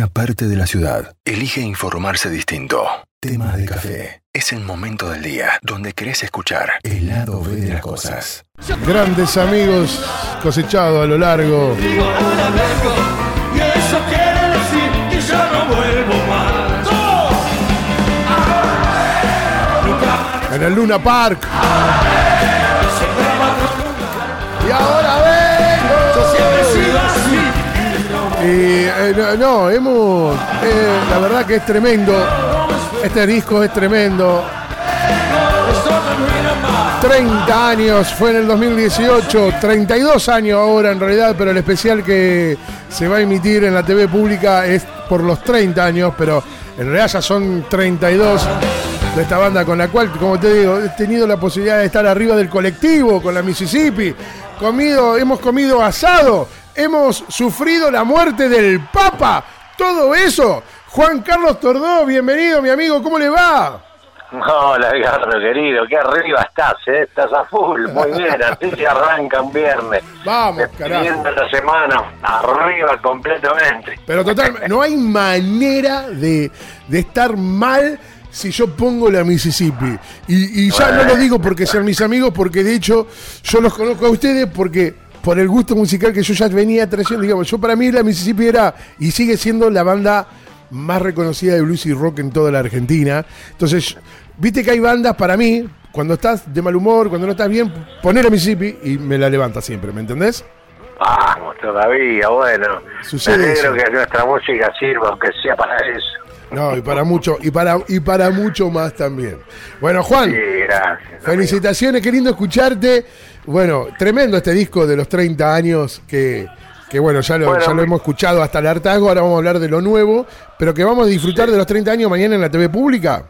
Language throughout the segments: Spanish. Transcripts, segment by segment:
una parte de la ciudad elige informarse distinto. Tema de café. Es el momento del día donde querés escuchar el lado B de las cosas. Grandes amigos cosechados a lo largo. Digo ahora vengo y eso quiere decir que yo no vuelvo más. Nunca En el Luna Park. Y ahora Y eh, no, hemos. eh, la verdad que es tremendo. Este disco es tremendo. Esto no termina más. 30 años, fue en el 2018, 32 años ahora en realidad, pero el especial que se va a emitir en la TV pública es por los 30 años, pero en realidad ya son 32 de esta banda con la cual, como te digo, he tenido la posibilidad de estar arriba del colectivo con la Mississippi, comido, hemos comido asado, hemos sufrido la muerte del Papa, todo eso. Juan Carlos Tordó, bienvenido mi amigo, ¿cómo le va? Hola, Edgardo, querido, qué arriba estás, ¿eh? Estás a full, muy bien, así se arranca un viernes. Vamos, carajo. La semana, arriba completamente. Pero total, no hay manera de, de estar mal si yo pongo la Mississippi. Y, y ya no lo digo porque sean mis amigos, porque de hecho yo los conozco a ustedes porque por el gusto musical que yo ya venía trayendo, digamos, yo para mí la Mississippi era y sigue siendo la banda más reconocida de blues y rock en toda la Argentina. Entonces, viste que hay bandas para mí, cuando estás de mal humor, cuando no estás bien, poner la Mississippi y me la levanta siempre, ¿me entendés? Vamos, todavía, bueno. Sucede Me alegro eso. que nuestra música sirva, aunque sea para eso. No, y para mucho, y para, y para mucho más también. Bueno, Juan, Sí, gracias. felicitaciones, qué lindo escucharte. Bueno, tremendo este disco de los 30 años que, que bueno, ya lo, Bueno, ya lo hemos escuchado hasta el hartazgo, ahora vamos a hablar de lo nuevo, pero que vamos a disfrutar de los 30 años mañana en la TV pública.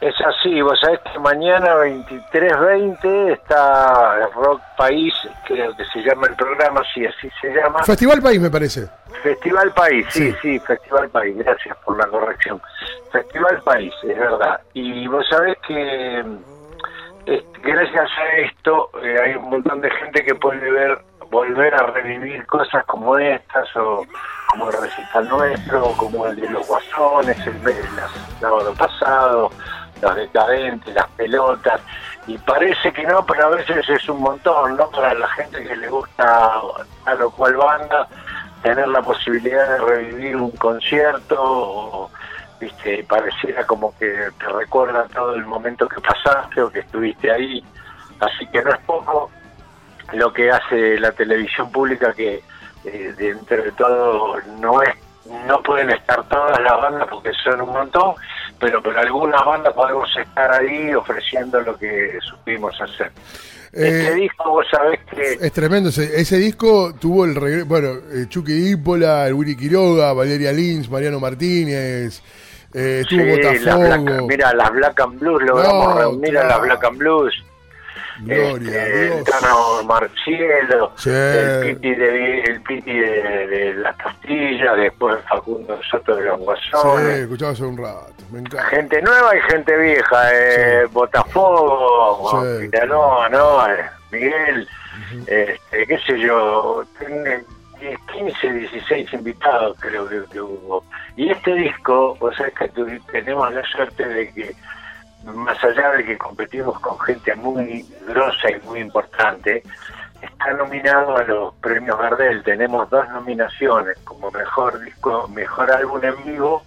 Es así, vos sabés que mañana 23.20 está Rock País, creo que se llama el programa, sí, así se llama. Festival País, me parece. Festival País, sí, Sí. sí, Festival País, gracias por la corrección. Festival País, es verdad. Y vos sabés que gracias a esto eh, hay un montón de gente que puede ver, volver a revivir cosas como estas, o como el recital nuestro, como el de los guasones, el del sábado pasado, los decadentes, las pelotas. Y parece que no, pero a veces es un montón, ¿no? Para la gente que le gusta a lo cual banda, tener la posibilidad de revivir un concierto, o, viste, pareciera como que te recuerda todo el momento que pasaste o que estuviste ahí. Así que no es poco lo que hace la televisión pública que eh, dentro de todo no es no pueden estar todas las bandas porque son un montón pero pero algunas bandas podemos estar ahí ofreciendo lo que supimos hacer este Eh, disco vos sabés que es tremendo, ese, ese disco tuvo el regreso, bueno, eh, Chucky Dípola, el Willy Quiroga, Valeria Lynch, Mariano Martínez, eh, sí, las Botafogo, Black- mira las Black and Blues logramos No, reunir a claro. las Black and Blues Gloria a este, el Dios. Tano Marcielo, Sí. el Piti de el Piti de, de las Castillas, después Facundo Soto de los Sí, Guasones. escuchaba hace un rato, me encanta. Gente nueva y gente vieja, eh, Botafogo, Sí. Pinanoa, ¿no? Miguel, este, qué sé yo, ten- 15, 16 invitados creo que, que hubo. Y este disco, vos sabés que tenemos la suerte de que, más allá de que competimos con gente muy grosa y muy importante, está nominado a los premios Gardel. Tenemos dos nominaciones como mejor disco, mejor álbum en vivo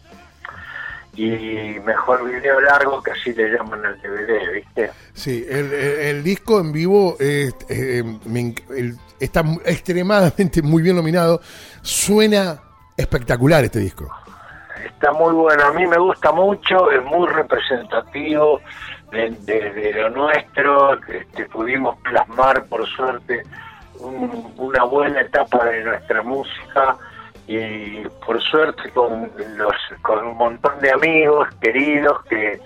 y mejor video largo, que así le llaman al DVD, ¿viste? Sí, el, el- el disco en vivo eh, el- está extremadamente muy bien nominado. Suena espectacular este disco. Está muy bueno, a mí me gusta mucho, es muy representativo de, lo nuestro, este, pudimos plasmar por suerte un- una buena etapa de nuestra música y por suerte con los con un montón de amigos queridos que,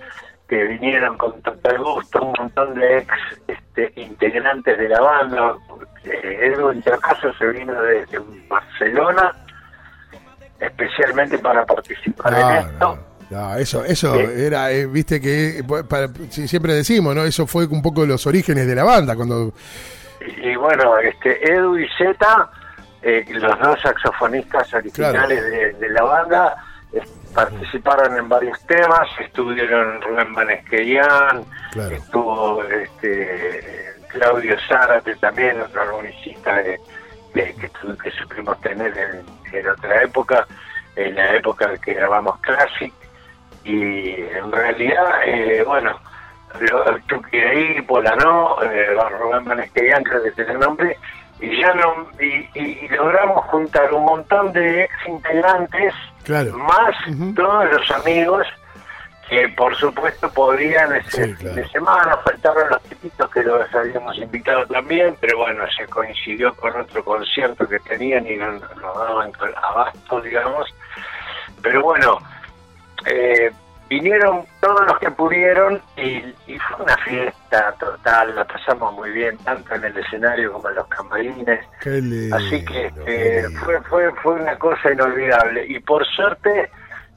que vinieron con total gusto, un montón de ex este, integrantes de la banda. Edu Intercaso se vino desde Barcelona especialmente para participar en esto. no, no, eso, eso Sí. era, eh, viste que eh, para- si- siempre decimos, ¿no? Eso fue un poco los orígenes de la banda cuando Y, y bueno, este Edu y Zeta, eh, los dos saxofonistas originales de, de la banda, participaron en varios temas, estuvieron Rubén Banesquerian, Claro. estuvo este, Claudio Zárate también, otro armonicista de, de- que, tu- que supimos tener en, en otra época, en la época que grabamos Classic, y en realidad, eh, bueno, lo- de ahí, Polanó, eh, Rubén Banesquerian, creo que tiene nombre, y ya no, y, y- y logramos juntar un montón de ex integrantes Claro. más todos los amigos que por supuesto podrían ese Sí, claro. de semana, faltaron los tipitos que los habíamos invitado también, pero bueno, se coincidió con otro concierto que tenían y no nos daban abasto, digamos. Pero bueno, eh, vinieron todos los que pudieron y, y fue una fiesta total, la pasamos muy bien, tanto en el escenario como en los camarines. Lindo. Así que lindo. fue, fue, fue una cosa inolvidable. Y por suerte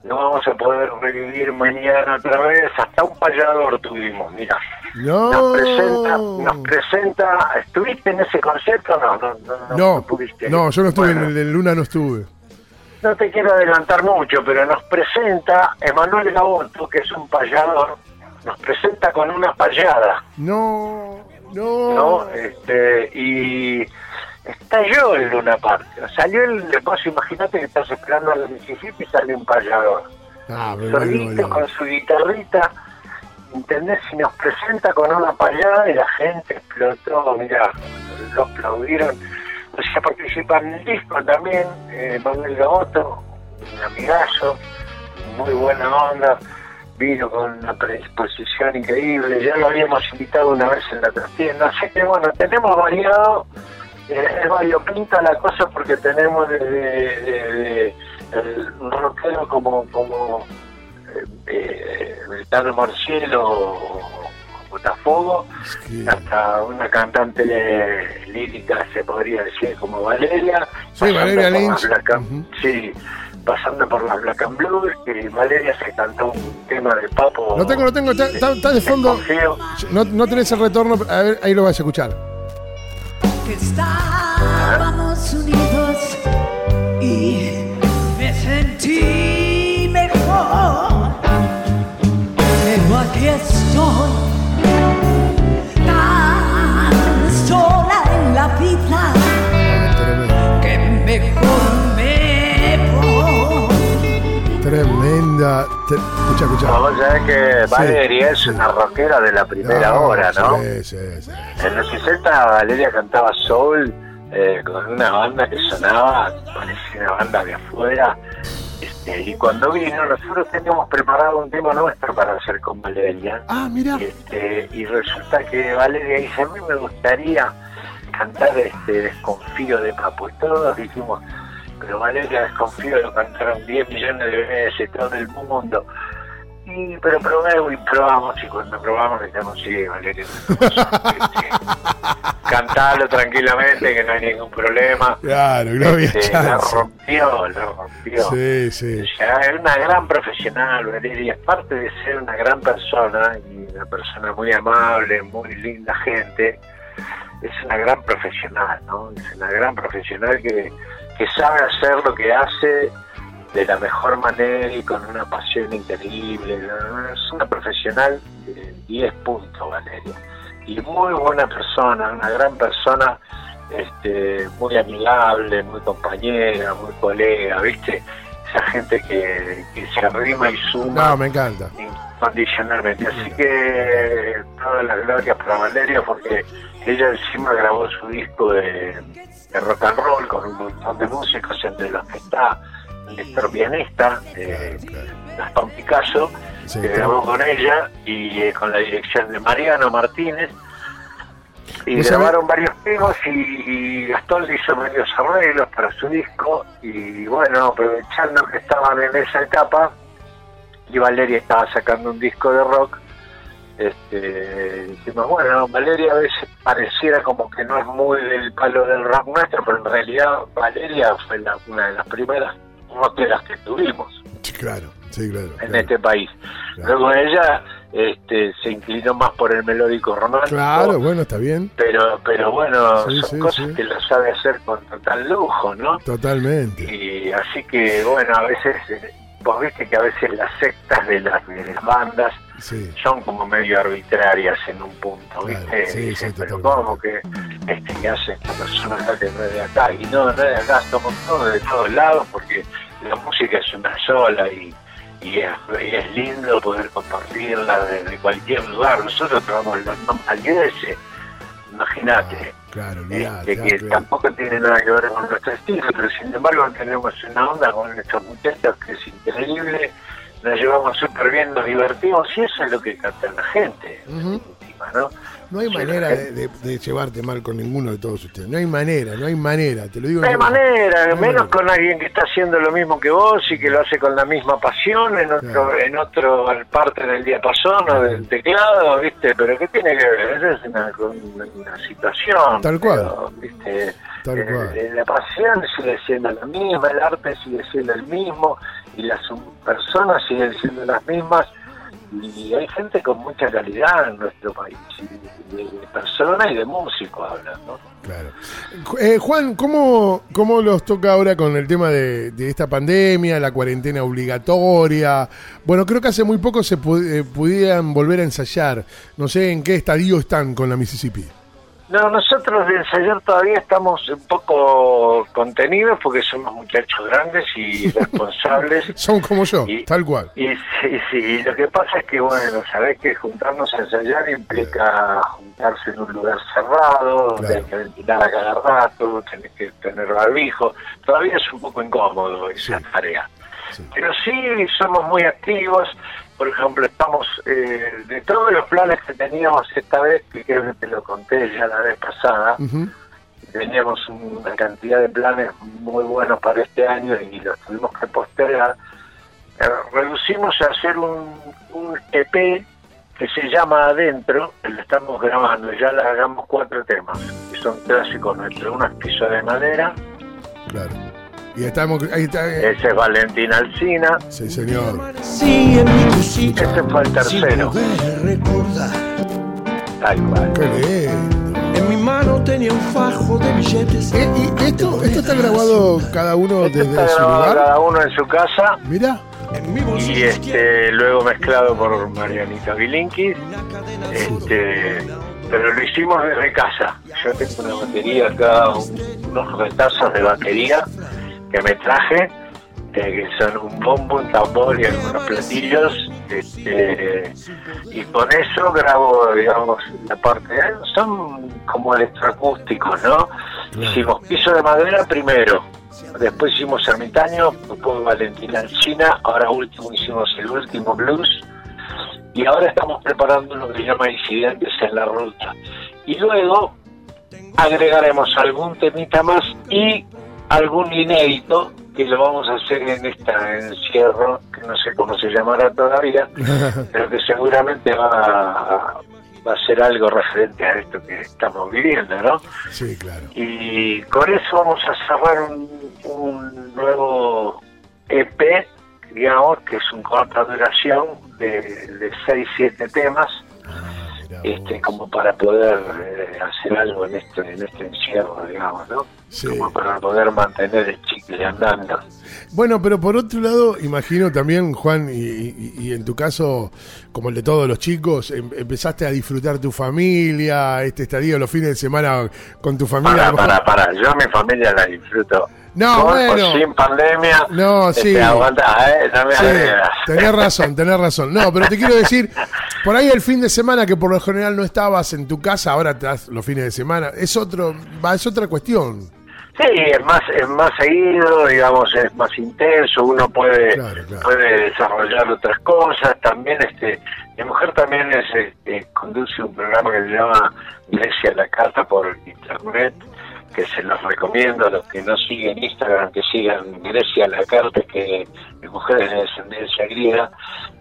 lo vamos a poder revivir mañana otra vez. Hasta un payador tuvimos, mira. No. Nos presenta, nos presenta. ¿Estuviste en ese concierto? No, no, no. No, No, pudiste. no, yo no estuve Bueno, en el Luna, no estuve. no te quiero adelantar mucho, pero nos presenta Emanuel Gaboto, que es un payador. Nos presenta con una payada. No, no. ¿no? Este, y estalló el Luna Park. Salió el, vos imaginate que estás esperando al Mississippi y sale un payador. Ah, Solito con su guitarrita, ¿entendés? Y nos presenta con una payada y la gente explotó, mira, lo aplaudieron. O sea, participa en el disco también, eh, Manuel Gaboto, un amigazo, muy buena onda, vino con una predisposición increíble, ya lo habíamos invitado una vez en la trastienda, así que bueno, tenemos variado, es variopinta la cosa porque tenemos desde desde el rockero como, como eh, eh, Morcielo o Botafogo, hasta una cantante lírica, se podría decir, como Valeria. Sí, Valeria Lynch. Black. Sí, pasando por las Black and Blues, que Valeria se cantó un tema de Papo. Lo tengo, lo tengo, está, de fondo. No, no tenés el retorno, a ver, ahí lo vas a escuchar. Que estábamos unidos y me sentí mejor. Pero aquí estoy, tan sola en la vida, que mejor me voy. tremenda. Te- escucha, escucha. Vos sabés que Valeria es sí. una rockera de la primera No, hora, ¿no? Sí, sí, sí. En los 60 Valeria cantaba soul eh, con una banda que sonaba, parecía una banda de afuera. Este, y cuando vino, nosotros teníamos preparado un tema nuestro para hacer con Valeria. Ah, mira. Este, y resulta que Valeria dice, a mí me gustaría cantar este Desconfío de Papo. Y todos dijimos, pero Valeria Desconfío lo cantaron 10 millones de veces, todo el mundo. Y, pero probé y probamos, y cuando probamos dijimos, sí, Valeria, cantalo tranquilamente, que no hay ningún problema. Claro, no había Este, la rompió, la rompió. Sí, sí. O sea, es una gran profesional, Valeria. Aparte de ser una gran persona y una persona muy amable, muy linda gente, es una gran profesional, ¿no? Es una gran profesional que, que sabe hacer lo que hace de la mejor manera y con una pasión increíble. Es una profesional de 10 puntos, Valeria. Y muy buena persona, una gran persona, este, muy amigable, muy compañera, muy colega, ¿viste? Gente que, que se arrima y suma No, me encanta. incondicionalmente. Así que todas las glorias para Valeria porque ella encima grabó su disco de, de rock and roll con un montón de músicos, entre los que está nuestro pianista, eh, Gastón Picasso, Sí, que grabó con ella y eh, con la dirección de Mariano Martínez. Y ¿Vos grabaron varios temas y, y Gastón le hizo varios arreglos para su disco y bueno, aprovechando que estaban en esa etapa y Valeria estaba sacando un disco de rock, este, dijimos, bueno, Valeria a veces pareciera como que no es muy del palo del rock nuestro, pero en realidad Valeria fue la- una de las primeras rockeras que tuvimos Sí, claro, sí, claro. en claro. este país. Claro. Luego ella este, se inclinó más por el melódico romántico. Claro, bueno, está bien. Pero, pero bueno, Sí, son sí, cosas sí. que lo sabe hacer con total lujo, ¿no? Totalmente. Y así que, bueno, a veces eh, vos viste que a veces las sectas de las, de las bandas son como medio arbitrarias en un punto, Claro, ¿viste? sí, Dicen, sí, pero. ¿cómo que este que hace esta persona acá que no es de acá? Y no, no es de acá, somos todos de todos lados porque la música es una sola y, y, es, y es lindo poder compartirla desde cualquier lugar. Nosotros tenemos las normalidades, imagínate. Claro, Este, olvidate. que ah, claro. tampoco tiene nada que ver con nuestro estilo, pero sin embargo tenemos una onda con estos muchachos que es increíble, nos llevamos súper bien, nos divertimos y eso es lo que canta la gente. ¿No? No hay manera de, gente- de- de llevarte mal con ninguno de todos ustedes. No hay manera, no hay manera. Te lo digo. No hay manera, No hay menos manera. con alguien que está haciendo lo mismo que vos y que lo hace con la misma pasión en otro, Claro. en otro parte del diapasón o del teclado, ¿viste? Pero ¿qué tiene que ver? Esa es una, una- situación. Tal cual. pero, ¿viste? Tal Eh, cual. eh, la pasión sigue siendo la misma, el arte sigue siendo el mismo y las personas siguen siendo las mismas y hay gente con mucha calidad en nuestro país, de, personas y de músicos hablan, ¿no? Claro. Eh, Juan, ¿cómo, ¿cómo los toca ahora con el tema de, de esta pandemia, la cuarentena obligatoria? Bueno, creo que hace muy poco se eh, pudieran volver a ensayar. No sé en qué estadio están con la Mississippi. No, nosotros de ensayar todavía estamos un poco contenidos porque somos muchachos grandes y responsables. Son como yo, Y- tal cual. Y sí, sí, lo que pasa es que, bueno, sabés que juntarnos a ensayar implica juntarse en un lugar cerrado, Claro. que ventilar a cada rato, tenés que tener barbijo. Todavía es un poco incómodo esa Sí. tarea. Sí. Pero sí somos muy activos. Por ejemplo, estamos eh, de todos los planes que teníamos esta vez, que creo que te lo conté ya la vez pasada, teníamos una cantidad de planes muy buenos para este año y los tuvimos que postergar. Eh, reducimos a hacer un, un EP que se llama Adentro, que lo estamos grabando, ya le hagamos cuatro temas, que son clásicos nuestros, uno es piso de madera, Claro. Y estamos. Ahí está. eh, ese es Valentín Alcina, Sí, señor. Sí, en mi cosita. Este fue el tercero. Tal cual. Qué lindo. En mi mano tenía un fajo de billetes. Eh, ¿Y esto, esto está grabado cada uno Este desde está su lugar? cada uno en su casa Mira. Y este luego mezclado por Marianita Bilinkis. Este, pero lo hicimos desde casa. Yo tengo una batería acá, un- unos retazos de batería que me traje, eh, que son un bombo, un tambor y algunos platillos. Este, y con eso grabo, digamos, la parte. Son como electroacústicos, ¿no? Hicimos piso de madera primero. Después hicimos ermitaño, después Valentina China, ahora último hicimos el último blues, y ahora estamos preparando lo que se llama incidentes en la ruta. Y luego agregaremos algún temita más y algún inédito que lo vamos a hacer en esta encierro, que no sé cómo se llamará todavía, pero que seguramente va a, va a ser algo referente a esto que estamos viviendo, ¿no? Sí, claro. Y con eso vamos a cerrar un, un nuevo EP, digamos, que es un corta duración de, de 6-7 temas. Este, como para poder eh, hacer algo en este, en este encierro, digamos, ¿no? Sí. Como para poder mantener el chicle andando. Bueno, pero por otro lado, imagino también, Juan, y, y- y en tu caso, como el de todos los chicos, em- empezaste a disfrutar tu familia, este estadio los fines de semana con tu familia. Para, para, para, yo a mi familia la disfruto. No, Con bueno. sin pandemia. No, este, sí. ¿eh? No me Sí, agredas. tenés razón, tenés razón. No, pero te quiero decir, por ahí el fin de semana que por lo general no estabas en tu casa, ahora estás los fines de semana, es otro, va, es otra cuestión. Sí, es más, es más seguido, digamos, es más intenso, uno puede, Claro, claro. puede desarrollar otras cosas, también este, mi mujer también es, este, conduce un programa que se llama Grecia a la Carta por internet, que se los recomiendo a los que no siguen Instagram, que sigan Grecia la Carta, que mi mujer es de descendencia griega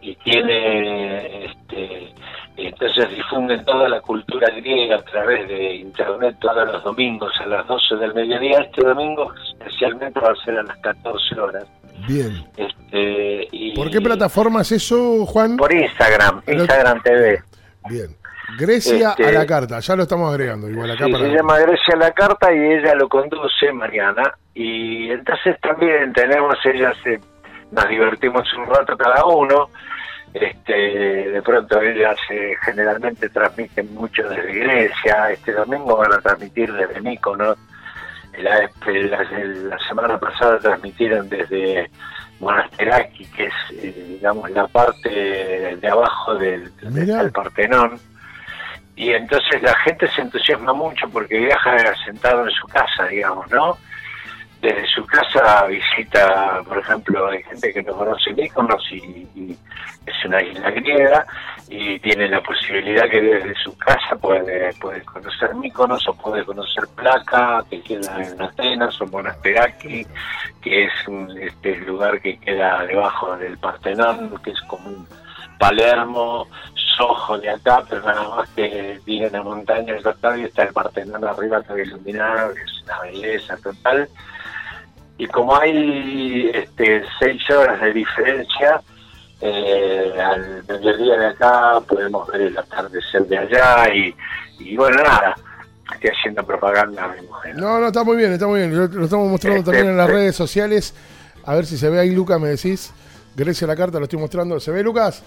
y tiene este entonces difunden toda la cultura griega a través de internet todos los domingos a las 12 del mediodía. Este domingo especialmente va a ser a las 14 horas. Bien. Este, y ¿Por qué plataforma es eso, Juan? Por Instagram, Pero- Instagram TV. Bien. Grecia Este- a la carta, ya lo estamos agregando, igual acá Sí, para... se llama Grecia la Carta y ella lo conduce, Mariana. Y entonces también tenemos, ella se, nos divertimos un rato cada uno. Este, de pronto ellas eh, generalmente transmiten mucho desde Grecia. Este domingo van a transmitir desde Míconos. La, este, la, la semana pasada transmitieron desde Monasteraki, que es, eh, digamos, la parte de abajo del, del Partenón. Y entonces la gente se entusiasma mucho porque viaja sentado en su casa, digamos, ¿no? Desde su casa visita, por ejemplo, hay gente que no conoce Mykonos y, es una isla griega y tiene la posibilidad que desde su casa puede, puede conocer Mykonos o puede conocer Placa, que queda en Atenas, o Monasteraki, que es un este, lugar que queda debajo del Partenón, que es como un Palermo, Soho de acá, pero nada más que tiene una montaña costado y está el Partenón arriba todo iluminado, que es una belleza total. Y como hay este, seis horas de diferencia, eh, al mediodía de acá podemos ver el atardecer de allá y, y bueno, nada, estoy haciendo propaganda a mi mujer. No, no, está muy bien, está muy bien. Lo, lo estamos mostrando Este, también en las eh. redes sociales. A ver si se ve ahí, Lucas, me decís. Grecia la carta, lo estoy mostrando. ¿Se ve, Lucas?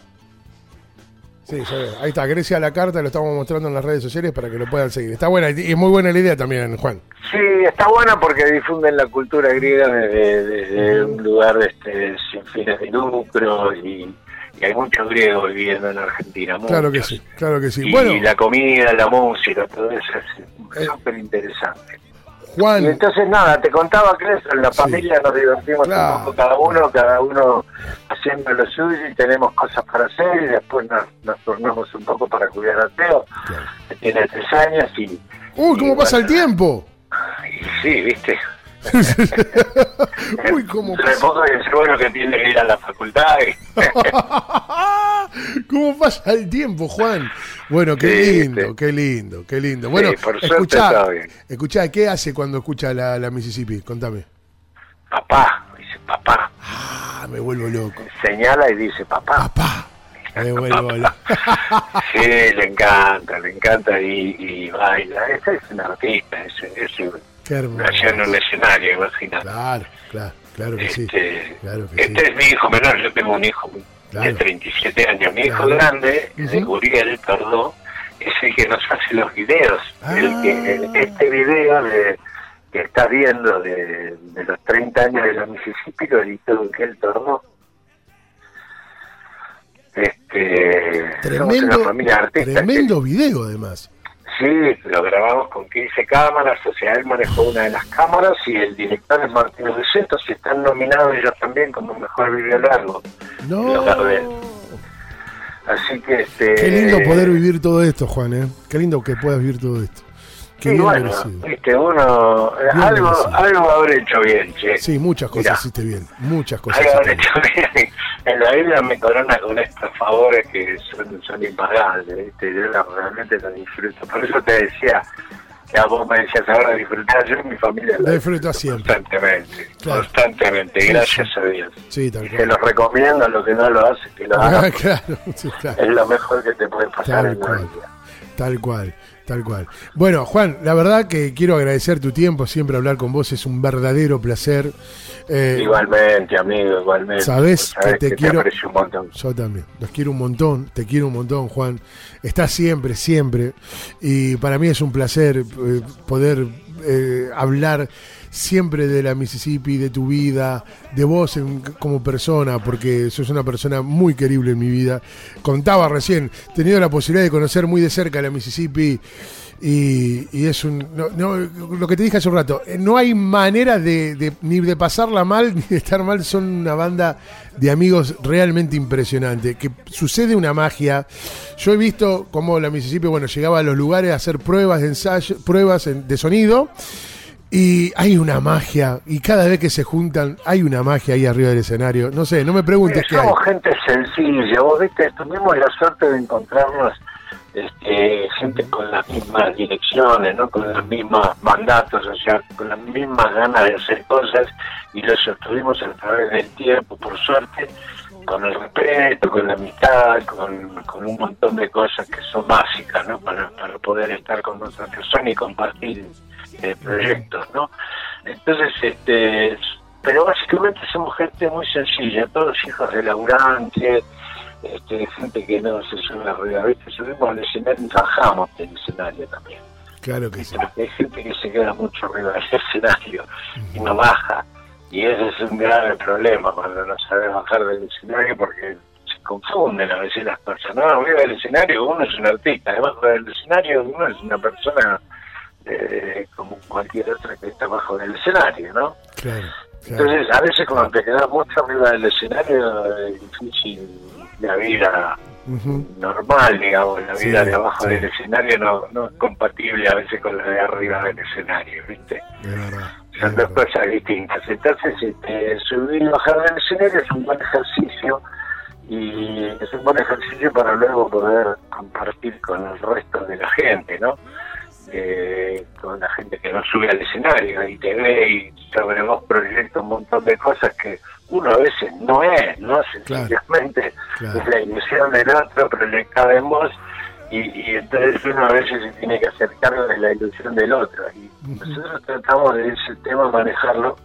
Sí. Ahí está, Grecia la carta, lo estamos mostrando en las redes sociales para que lo puedan seguir. Está buena y es muy buena la idea también, Juan. Sí, está buena porque difunden la cultura griega desde, desde un lugar este, sin fines de lucro y, y hay muchos griegos viviendo en Argentina. Claro que sí, claro que sí. Y Bueno, la comida, la música, todo eso es Eh, súper interesante. Y entonces nada, te contaba que eso, en la Sí. familia nos divertimos Claro. un poco cada uno, cada uno haciendo lo suyo y tenemos cosas para hacer y después nos, nos turnamos un poco para cuidar a Teo, Claro. que tiene tres años y... uy, ¿cómo y pasa el tiempo? y sí, viste. Uy, ¿cómo pasa? poco es bueno que tiene que ir a la facultad. y- ¿Cómo pasa el tiempo, Juan? Bueno, qué Sí, lindo, sí. qué lindo, qué lindo. Bueno, por suerte escuchá, está bien. escuchá, ¿qué hace cuando escucha la, la Mississippi? Contame. papá, dice papá. Ah, me vuelvo loco. Señala y dice papá. Papá, me vuelvo loco. Sí, le encanta, le encanta y, y baila. Esa es una artista, es, es Qué hermoso. nació en un escenario, imagínate. Claro, claro, claro que sí. Este, Claro que este sí. es mi hijo menor, yo tengo un hijo Claro. de 37 años. Mi hijo Claro. grande, de Ujú. Uriel Tordó, es el que nos hace los videos. Ah. El que, el- este video de, que estás viendo de, de los 30 años de la Mississippi lo editó Uriel Tordó. Este, somos Tremendo, una tremendo video además. Sí, lo grabamos con 15 cámaras, o sea, él manejó una de las cámaras y el director es Martín Luceto, si están nominados ellos también como mejor video largo. No. Los. Así que este... Qué lindo poder vivir todo esto, Juan, ¿eh? Qué lindo que puedas vivir todo esto. Qué Sí, bueno, merecido. viste, uno, eh, Bien algo, merecido. algo habré hecho bien, che. Sí, muchas cosas Mirá. hiciste bien. Muchas cosas Algo habré hecho bien. En la vida me corona con estos favores que son, son impagables, ¿viste? Yo realmente lo disfruto. Por eso te decía, que a vos me decías ahora disfrutar, yo y mi familia La la disfruto siempre. Constantemente, Claro. constantemente, gracias sí. a Dios. Sí, tal cual. los recomiendo a los que no lo hacen, que lo Ah, hagan. claro, sí, claro. Es lo mejor que te puede pasar Tal en la cual. vida. Tal cual, tal cual. Bueno, Juan, la verdad que quiero agradecer tu tiempo, siempre hablar con vos es un verdadero placer. Eh, Igualmente, amigo, igualmente. Sabés que te quiero- aprecio un montón. Yo también, los quiero un montón, te quiero un montón, Juan. Estás siempre, siempre. Y para mí es un placer eh, poder eh, hablar siempre de la Mississippi, de tu vida, de vos en- como persona, porque sos una persona muy querible en mi vida. Contaba recién, tenido la posibilidad de conocer muy de cerca la Mississippi. Y, es un. no- no, lo que te dije hace un rato, eh, no hay manera de, de- ni de pasarla mal ni de estar mal. Son una banda de amigos realmente impresionante. Que sucede una magia. Yo he visto cómo la Mississippi, bueno, llegaba a los lugares a hacer pruebas de ensayo, pruebas de sonido. Y hay una magia, y cada vez que se juntan, hay una magia ahí arriba del escenario. No sé, no me preguntes Mira, qué hay. somos gente sencilla, vos viste, tuvimos la suerte de encontrarnos este, gente con las mismas direcciones, ¿no? con los mismos mandatos, o sea, con las mismas ganas de hacer cosas y lo sostuvimos a través del tiempo, por suerte, con el respeto, con la amistad, con, con un montón de cosas que son básicas ¿no? para, para poder estar con otra persona y compartir eh, proyectos. ¿no? Entonces, este pero básicamente somos gente muy sencilla, todos hijos de laburantes, este, gente que no se sube arriba, ¿viste? Subimos al escenario y bajamos del escenario también. Claro que sí. Porque hay gente que se queda mucho arriba del escenario y no baja. Y ese es un grave problema cuando no sabes bajar del escenario porque se confunden a veces las personas. No, arriba del escenario uno es un artista, debajo del escenario uno es una persona eh, como cualquier otra que está bajo del escenario, ¿no? Claro. claro. Entonces, a veces cuando te quedas mucho arriba del escenario es difícil la vida normal, digamos, la Sí, vida de abajo sí. del escenario no, no es compatible a veces con la de arriba del escenario, ¿viste? Son dos cosas distintas. Entonces, este, subir y bajar del escenario es un buen ejercicio y es un buen ejercicio para luego poder compartir con el resto de la gente, ¿no? Eh, con la gente que no sube al escenario y te ve y sobre vos proyecta un montón de cosas que uno a veces no es, ¿no? Sencillamente claro. es la ilusión del otro proyectada en vos y, y entonces uno a veces se tiene que hacer cargo de la ilusión del otro y nosotros tratamos de ese tema manejarlo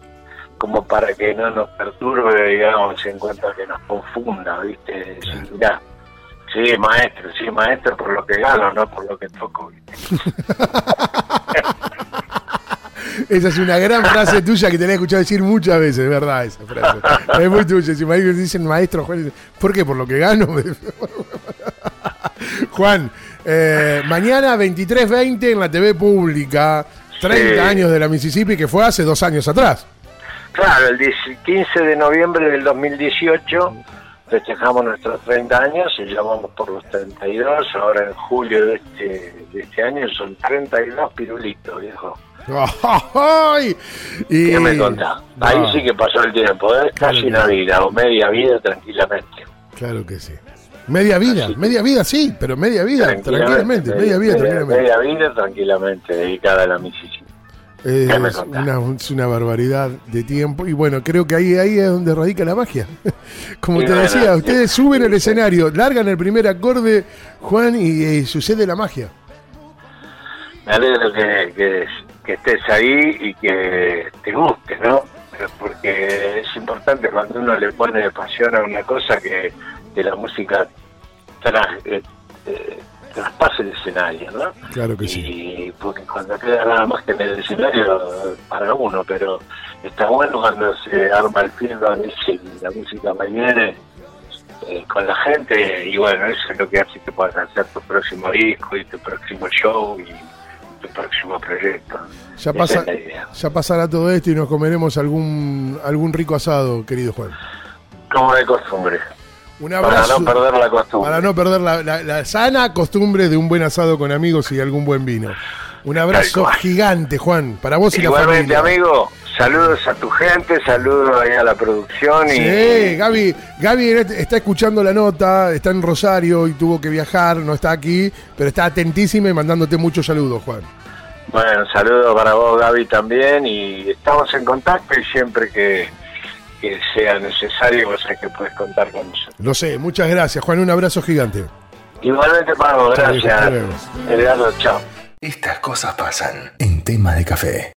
como para que no nos perturbe, digamos, en cuanto a que nos confunda, ¿viste? Mirá, sí, maestro, sí, maestro por lo que gano, no por lo que toco. Esa es una gran frase tuya que te la he escuchado decir muchas veces, es verdad esa frase. Es muy tuya. Si me dicen maestro Juan, ¿por qué? Por lo que gano. Juan, eh, mañana 23.20 en la TV pública, 30 Sí. años de la Mississippi, que fue hace dos años atrás. Claro, el 10 15 de noviembre del 2018 festejamos nuestros 30 años y ya vamos por los 32. Ahora en julio de este, de este año son 32 pirulitos, viejo. ¡Ay! Y- ¿Qué me contás? No, Ahí sí que pasó el tiempo, ¿eh? Casi una vida o media vida tranquilamente. Claro que sí. Media vida, media vida sí, pero media vida, tranquilamente, media vida, tranquilamente. Media vida tranquilamente dedicada a la Mississippi. ¿Qué me Es una, es una barbaridad de tiempo y bueno, creo que ahí, ahí es donde radica la magia. Como Sí, te decía, ustedes suben el escenario, largan el primer acorde, Juan, y, eh, sucede la magia. Me alegro que, que, que estés ahí y que te guste, ¿no? Porque es importante cuando uno le pone pasión a una cosa que, que la música tras, eh, eh, traspase el escenario, ¿no? Claro que sí. Y porque cuando queda nada más que en el escenario para uno, pero está bueno cuando se arma el y la música viene eh, con la gente y bueno, eso es lo que hace que puedas hacer tu próximo disco y tu próximo show y tu próximo proyecto. Ya, pasa, es ya pasará todo esto y nos comeremos algún, algún rico asado, querido Juan. Como de costumbre, Un para abrazo. no perder la costumbre. Para no perder la, la- la sana costumbre de un buen asado con amigos y algún buen vino. Un abrazo gigante, Juan, para vos y Igualmente, la familia. amigo, saludos a tu gente, saludos ahí a la producción y Sí, Gaby, Gaby está escuchando la nota, está en Rosario y tuvo que viajar, no está aquí, pero está atentísima y mandándote muchos saludos, Juan. Bueno, saludos para vos, Gaby, también. Y estamos en contacto y siempre que, que sea necesario, vos sabés que puedes contar con nosotros. Lo sé, muchas gracias, Juan, un abrazo gigante. Igualmente viejo, gracias. Edgardo, chao. Estas cosas pasan en tema de café.